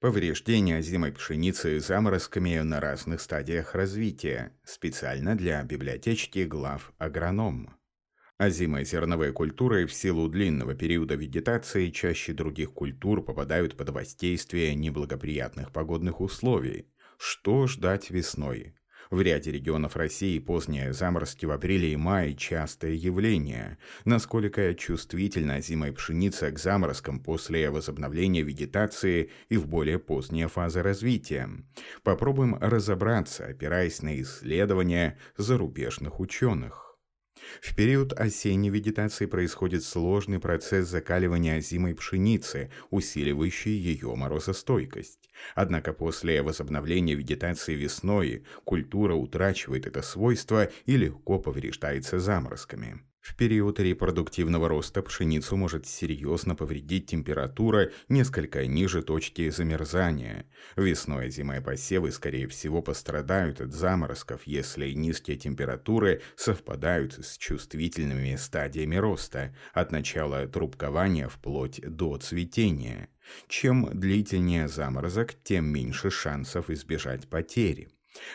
Повреждение озимой пшеницы заморозками на разных стадиях развития, специально для библиотечки глав агроном. Озимые зерновые культуры в силу длинного периода вегетации чаще других культур попадают под воздействие неблагоприятных погодных условий. Что ждать весной? В ряде регионов России поздние заморозки в апреле и мае – частое явление. Насколько чувствительна зимой пшеница к заморозкам после возобновления вегетации и в более поздние фазы развития? Попробуем разобраться, опираясь на исследования зарубежных ученых. В период осенней вегетации происходит сложный процесс закаливания зимой пшеницы, усиливающий ее морозостойкость. Однако после возобновления вегетации весной культура утрачивает это свойство и легко повреждается заморозками. В период репродуктивного роста пшеницу может серьезно повредить температура несколько ниже точки замерзания. Весной и зимой посевы, скорее всего, пострадают от заморозков, если низкие температуры совпадают с чувствительными стадиями роста, от начала трубкования вплоть до цветения. Чем длительнее заморозок, тем меньше шансов избежать потери.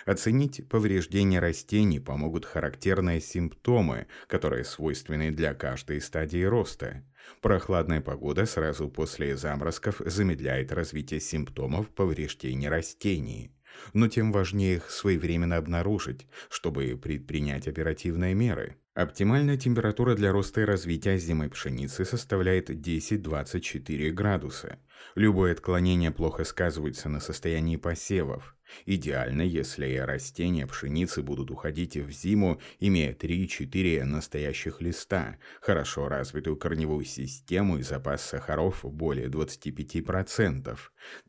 Оценить повреждения растений помогут характерные симптомы, которые свойственны для каждой стадии роста. Прохладная погода сразу после заморозков замедляет развитие симптомов повреждений растений. Но тем важнее их своевременно обнаружить, чтобы предпринять оперативные меры. Оптимальная температура для роста и развития зимой пшеницы составляет 10-24 градуса. Любое отклонение плохо сказывается на состоянии посевов. Идеально, если растения пшеницы будут уходить в зиму, имея 3-4 настоящих листа, хорошо развитую корневую систему и запас сахаров более 25%,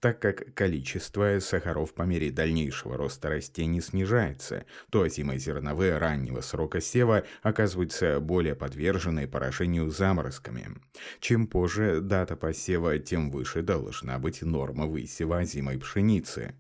так как количество сахаров по мере дальнейшего роста растений снижается, то озимозерновые раннего срока сева оказываются более подвержены поражению заморозками. Чем позже дата посева, тем выше должна быть норма высева озимой пшеницы.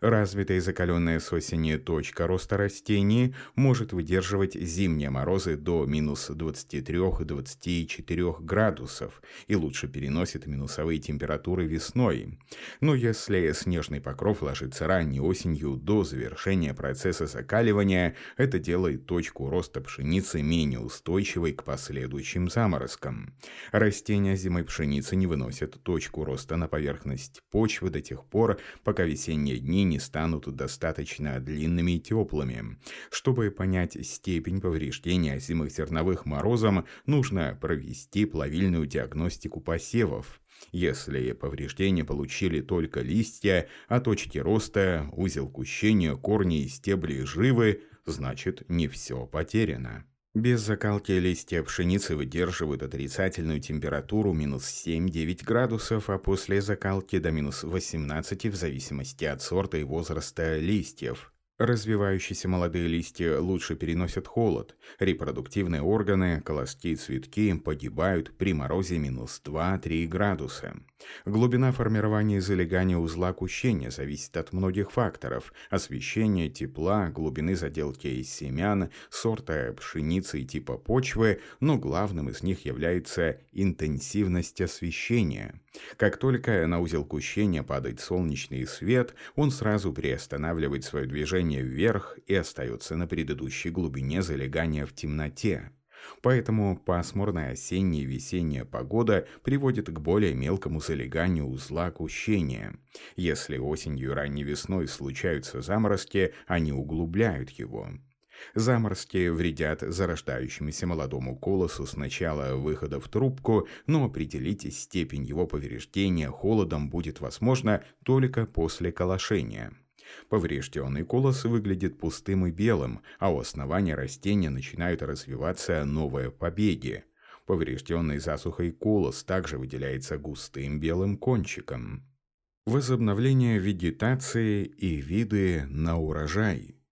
Развитая и закаленная с осени точка роста растений может выдерживать зимние морозы до минус 23-24 градусов и лучше переносит минусовые температуры весной. Но если снежный покров ложится ранней осенью до завершения процесса закаливания, это делает точку роста пшеницы менее устойчивой к последующим заморозкам. Растения зимой пшеницы не выносят точку роста на поверхность почвы до тех пор, пока весенние дни не станут достаточно длинными и теплыми. Чтобы понять степень повреждения озимых зерновых морозом, нужно провести плавильную диагностику посевов. Если повреждения получили только листья, а точки роста, узел кущения, корни и стебли живы, значит не все потеряно. Без закалки листья пшеницы выдерживают отрицательную температуру минус 7-9 градусов, а после закалки до минус 18 в зависимости от сорта и возраста листьев. Развивающиеся молодые листья лучше переносят холод. Репродуктивные органы, колоски и цветки погибают при морозе минус 2-3 градуса. Глубина формирования и залегания узла кущения зависит от многих факторов – освещения, тепла, глубины заделки семян, сорта пшеницы и типа почвы, но главным из них является интенсивность освещения. Как только на узел кущения падает солнечный свет, он сразу приостанавливает свое движение вверх и остается на предыдущей глубине залегания в темноте. Поэтому пасмурная осенняя и весенняя погода приводит к более мелкому залеганию узла кущения. Если осенью и ранней весной случаются заморозки, они углубляют его. Заморозки вредят зарождающемуся молодому колосу с начала выхода в трубку, но определить степень его повреждения холодом будет возможно только после колошения. Поврежденный колос выглядит пустым и белым, а у основания растения начинают развиваться новые побеги. Поврежденный засухой колос также выделяется густым белым кончиком. Возобновление вегетации и виды на урожай –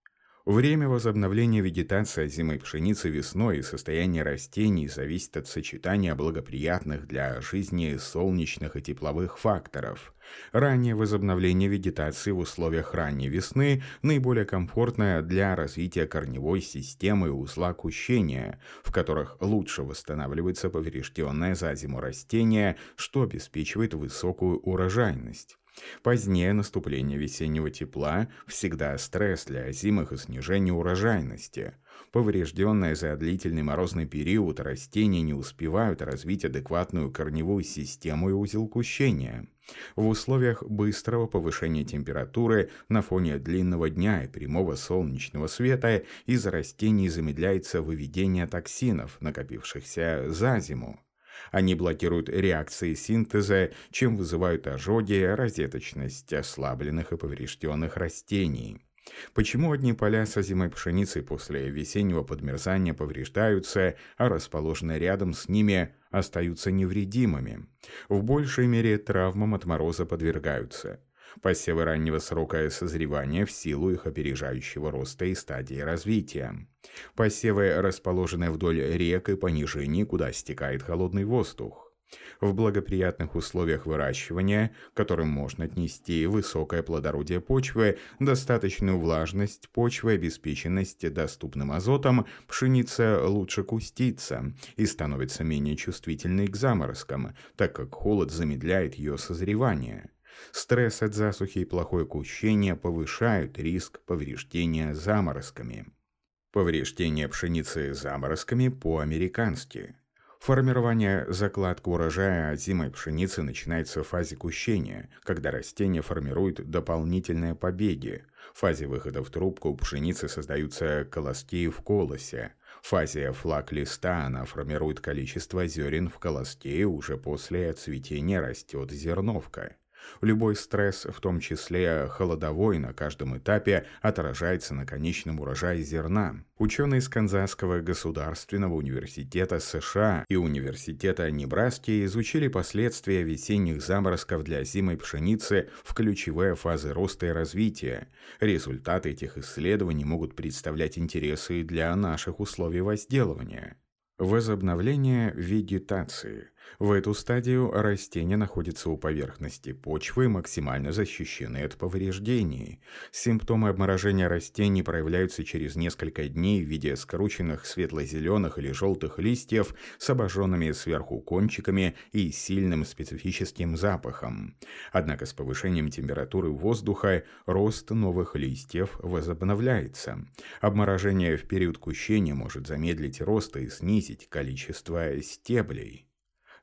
Время возобновления вегетации зимой пшеницы весной и состояние растений зависит от сочетания благоприятных для жизни солнечных и тепловых факторов. Раннее возобновление вегетации в условиях ранней весны наиболее комфортное для развития корневой системы узла кущения, в которых лучше восстанавливается поврежденное за зиму растение, что обеспечивает высокую урожайность. Позднее наступление весеннего тепла всегда стресс для озимых и снижение урожайности. Поврежденные за длительный морозный период растения не успевают развить адекватную корневую систему и узел кущения. В условиях быстрого повышения температуры на фоне длинного дня и прямого солнечного света из растений замедляется выведение токсинов, накопившихся за зиму. Они блокируют реакции синтеза, чем вызывают ожоги, розеточность ослабленных и поврежденных растений. Почему одни поля с озимой пшеницей после весеннего подмерзания повреждаются, а расположенные рядом с ними остаются невредимыми? В большей мере травмам от мороза подвергаются. Посевы раннего срока созревания в силу их опережающего роста и стадии развития. Посевы, расположенные вдоль рек и понижений, куда стекает холодный воздух. В благоприятных условиях выращивания, к которым можно отнести высокое плодородие почвы, достаточную влажность почвы, обеспеченность доступным азотом, пшеница лучше кустится и становится менее чувствительной к заморозкам, так как холод замедляет ее созревание. Стресс от засухи и плохое кущение повышают риск повреждения заморозками. Повреждение пшеницы заморозками по-американски. Формирование закладка урожая зимой пшеницы начинается в фазе кущения, когда растение формирует дополнительные побеги. В фазе выхода в трубку у пшеницы создаются колоски в колосе. В фазе флаг листа она формирует количество зерен в колоске, и уже после цветения растет зерновка. Любой стресс, в том числе холодовой, на каждом этапе отражается на конечном урожае зерна. Ученые из Канзасского государственного университета США и университета Небраски изучили последствия весенних заморозков для зимой пшеницы в ключевые фазы роста и развития. Результаты этих исследований могут представлять интересы для наших условий возделывания. Возобновление вегетации – в эту стадию растения находятся у поверхности почвы, максимально защищены от повреждений. Симптомы обморожения растений проявляются через несколько дней в виде скрученных светло-зеленых или желтых листьев с обожженными сверху кончиками и сильным специфическим запахом. Однако с повышением температуры воздуха рост новых листьев возобновляется. Обморожение в период кущения может замедлить рост и снизить количество стеблей.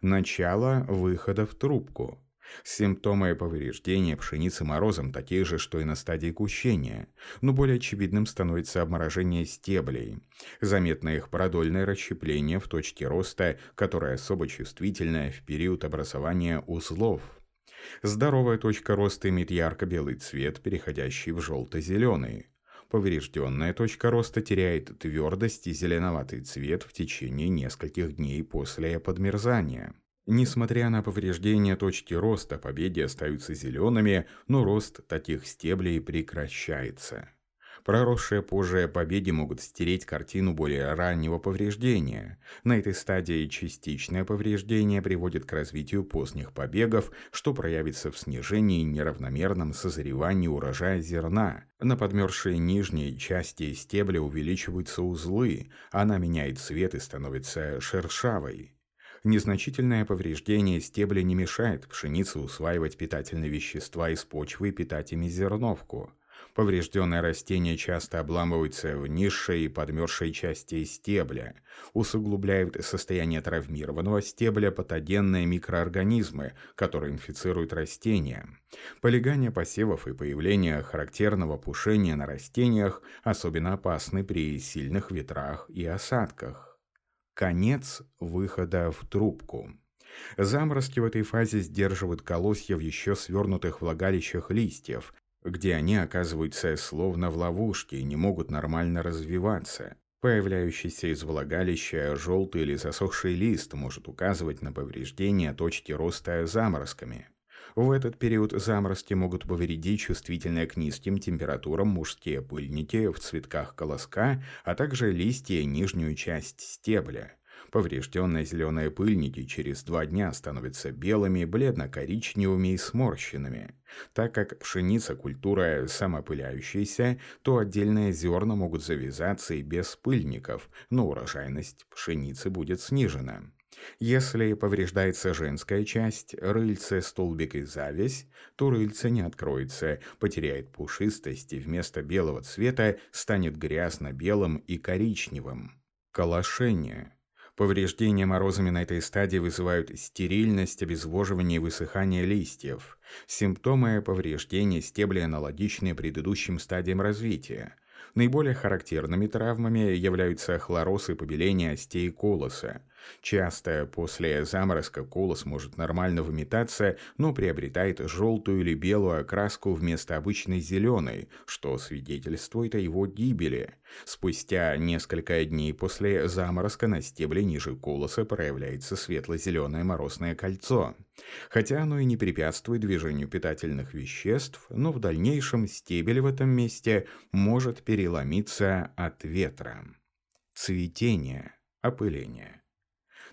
Начало выхода в трубку. Симптомы повреждения пшеницы морозом такие же, что и на стадии кущения, но более очевидным становится обморожение стеблей. Заметно их продольное расщепление в точке роста, которое особо чувствительное в период образования узлов. Здоровая точка роста имеет ярко-белый цвет, переходящий в желто-зеленый. Поврежденная точка роста теряет твердость и зеленоватый цвет в течение нескольких дней после подмерзания. Несмотря на повреждения точки роста, побеги остаются зелеными, но рост таких стеблей прекращается. Проросшие позже побеги могут стереть картину более раннего повреждения. На этой стадии частичное повреждение приводит к развитию поздних побегов, что проявится в снижении и неравномерном созревании урожая зерна. На подмерзшей нижней части стебля увеличиваются узлы, она меняет цвет и становится шершавой. Незначительное повреждение стебля не мешает пшенице усваивать питательные вещества из почвы и питать ими зерновку. Поврежденное растение часто обламывается в низшей и подмерзшей части стебля, усугубляют состояние травмированного стебля патогенные микроорганизмы, которые инфицируют растения. Полегание посевов и появление характерного пушения на растениях особенно опасны при сильных ветрах и осадках. Конец выхода в трубку. Заморозки в этой фазе сдерживают колосья в еще свернутых влагалищах листьев, где они оказываются словно в ловушке и не могут нормально развиваться. Появляющийся из влагалища желтый или засохший лист может указывать на повреждение точки роста заморозками. В этот период заморозки могут повредить чувствительные к низким температурам мужские пыльники в цветках колоска, а также листья и нижнюю часть стебля. Поврежденные зеленые пыльники через два дня становятся белыми, бледно-коричневыми и сморщенными. Так как пшеница – культура самопыляющаяся, то отдельные зерна могут завязаться и без пыльников, но урожайность пшеницы будет снижена. Если повреждается женская часть, рыльце, столбик и завязь, то рыльце не откроется, потеряет пушистость и вместо белого цвета станет грязно-белым и коричневым. Колошение. Повреждения морозами на этой стадии вызывают стерильность, обезвоживание и высыхание листьев. Симптомы повреждения стебля аналогичны предыдущим стадиям развития. Наиболее характерными травмами являются хлороз и побеление остей колоса. Часто после заморозка колос может нормально выметаться, но приобретает желтую или белую окраску вместо обычной зеленой, что свидетельствует о его гибели. Спустя несколько дней после заморозка на стебле ниже колоса проявляется светло-зеленое морозное кольцо. Хотя оно и не препятствует движению питательных веществ, но в дальнейшем стебель в этом месте может переломиться от ветра. Цветение, опыление.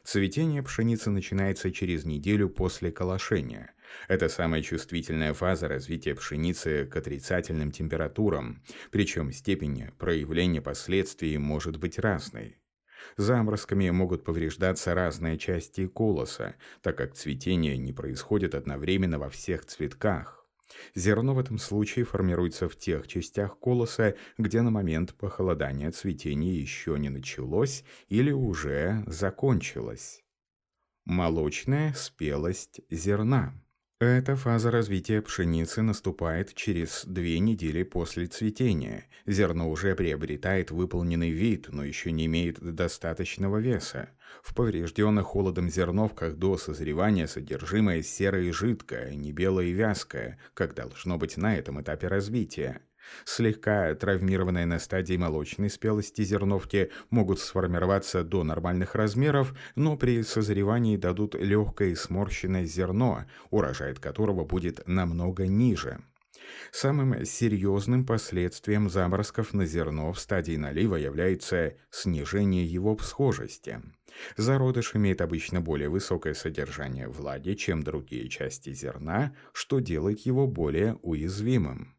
Цветение пшеницы начинается через неделю после колошения. Это самая чувствительная фаза развития пшеницы к отрицательным температурам, причем степень проявления последствий может быть разной. Заморозками могут повреждаться разные части колоса, так как цветение не происходит одновременно во всех цветках. Зерно в этом случае формируется в тех частях колоса, где на момент похолодания цветение еще не началось или уже закончилось. Молочная спелость зерна. Эта фаза развития пшеницы наступает через две недели после цветения. Зерно уже приобретает выполненный вид, но еще не имеет достаточного веса. В поврежденных холодом зерновках до созревания содержимое серое и жидкое, не белое и вязкое, как должно быть на этом этапе развития. Слегка травмированные на стадии молочной спелости зерновки могут сформироваться до нормальных размеров, но при созревании дадут легкое сморщенное зерно, урожай от которого будет намного ниже. Самым серьезным последствием заморозков на зерно в стадии налива является снижение его всхожести. Зародыш имеет обычно более высокое содержание влаги, чем другие части зерна, что делает его более уязвимым.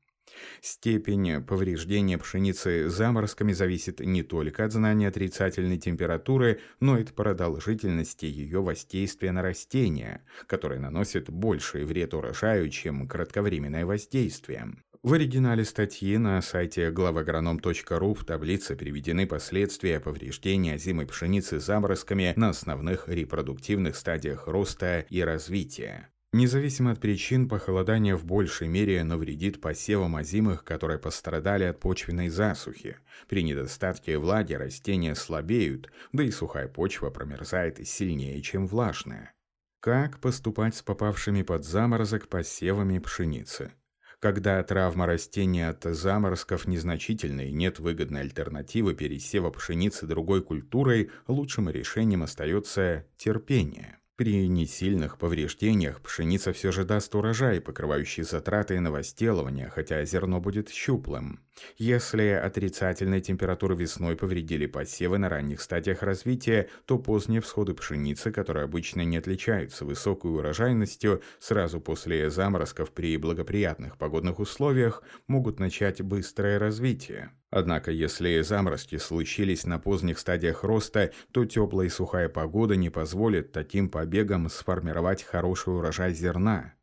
Степень повреждения пшеницы заморозками зависит не только от знания отрицательной температуры, но и от продолжительности ее воздействия на растения, которое наносит больший вред урожаю, чем кратковременное воздействие. В оригинале статьи на сайте главагроном.ру в таблице приведены последствия повреждения зимой пшеницы заморозками на основных репродуктивных стадиях роста и развития. Независимо от причин, похолодание в большей мере навредит посевам озимых, которые пострадали от почвенной засухи. При недостатке влаги растения слабеют, да и сухая почва промерзает сильнее, чем влажная. Как поступать с попавшими под заморозок посевами пшеницы? Когда травма растения от заморозков незначительна и нет выгодной альтернативы пересева пшеницы другой культурой, лучшим решением остается терпение. При несильных повреждениях пшеница все же даст урожай, покрывающий затраты на возделывание, хотя зерно будет щуплым. Если отрицательные температуры весной повредили посевы на ранних стадиях развития, то поздние всходы пшеницы, которые обычно не отличаются высокой урожайностью, сразу после заморозков при благоприятных погодных условиях могут начать быстрое развитие. Однако, если заморозки случились на поздних стадиях роста, то теплая и сухая погода не позволит таким побегам сформировать хороший урожай зерна.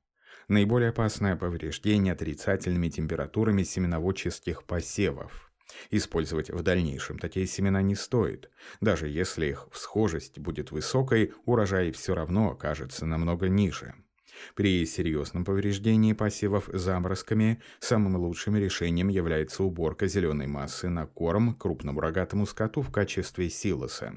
Наиболее опасное повреждение отрицательными температурами семеноводческих посевов. Использовать в дальнейшем такие семена не стоит. Даже если их всхожесть будет высокой, урожай все равно окажется намного ниже. При серьезном повреждении посевов заморозками самым лучшим решением является уборка зеленой массы на корм крупному рогатому скоту в качестве силоса.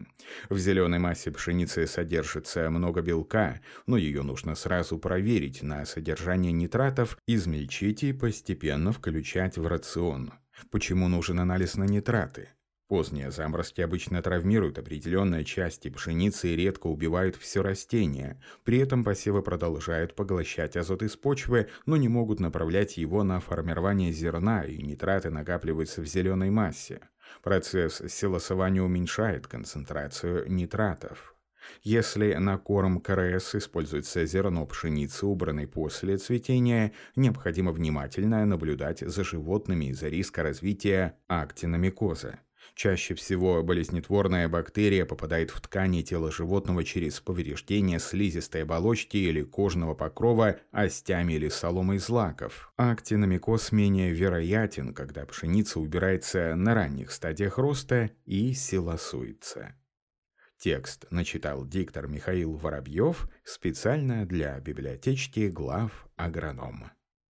В зеленой массе пшеницы содержится много белка, но ее нужно сразу проверить на содержание нитратов, измельчить и постепенно включать в рацион. Почему нужен анализ на нитраты? Поздние заморозки обычно травмируют определенные части пшеницы и редко убивают все растение. При этом посевы продолжают поглощать азот из почвы, но не могут направлять его на формирование зерна, и нитраты накапливаются в зеленой массе. Процесс силосования уменьшает концентрацию нитратов. Если на корм КРС используется зерно пшеницы, убранной после цветения, необходимо внимательно наблюдать за животными из-за риска развития актиномикоза. Чаще всего болезнетворная бактерия попадает в ткани тела животного через повреждение слизистой оболочки или кожного покрова остями или соломой злаков. Актиномикоз менее вероятен, когда пшеница убирается на ранних стадиях роста и силосуется. Текст начитал диктор Михаил Воробьев специально для библиотечки глав агронома.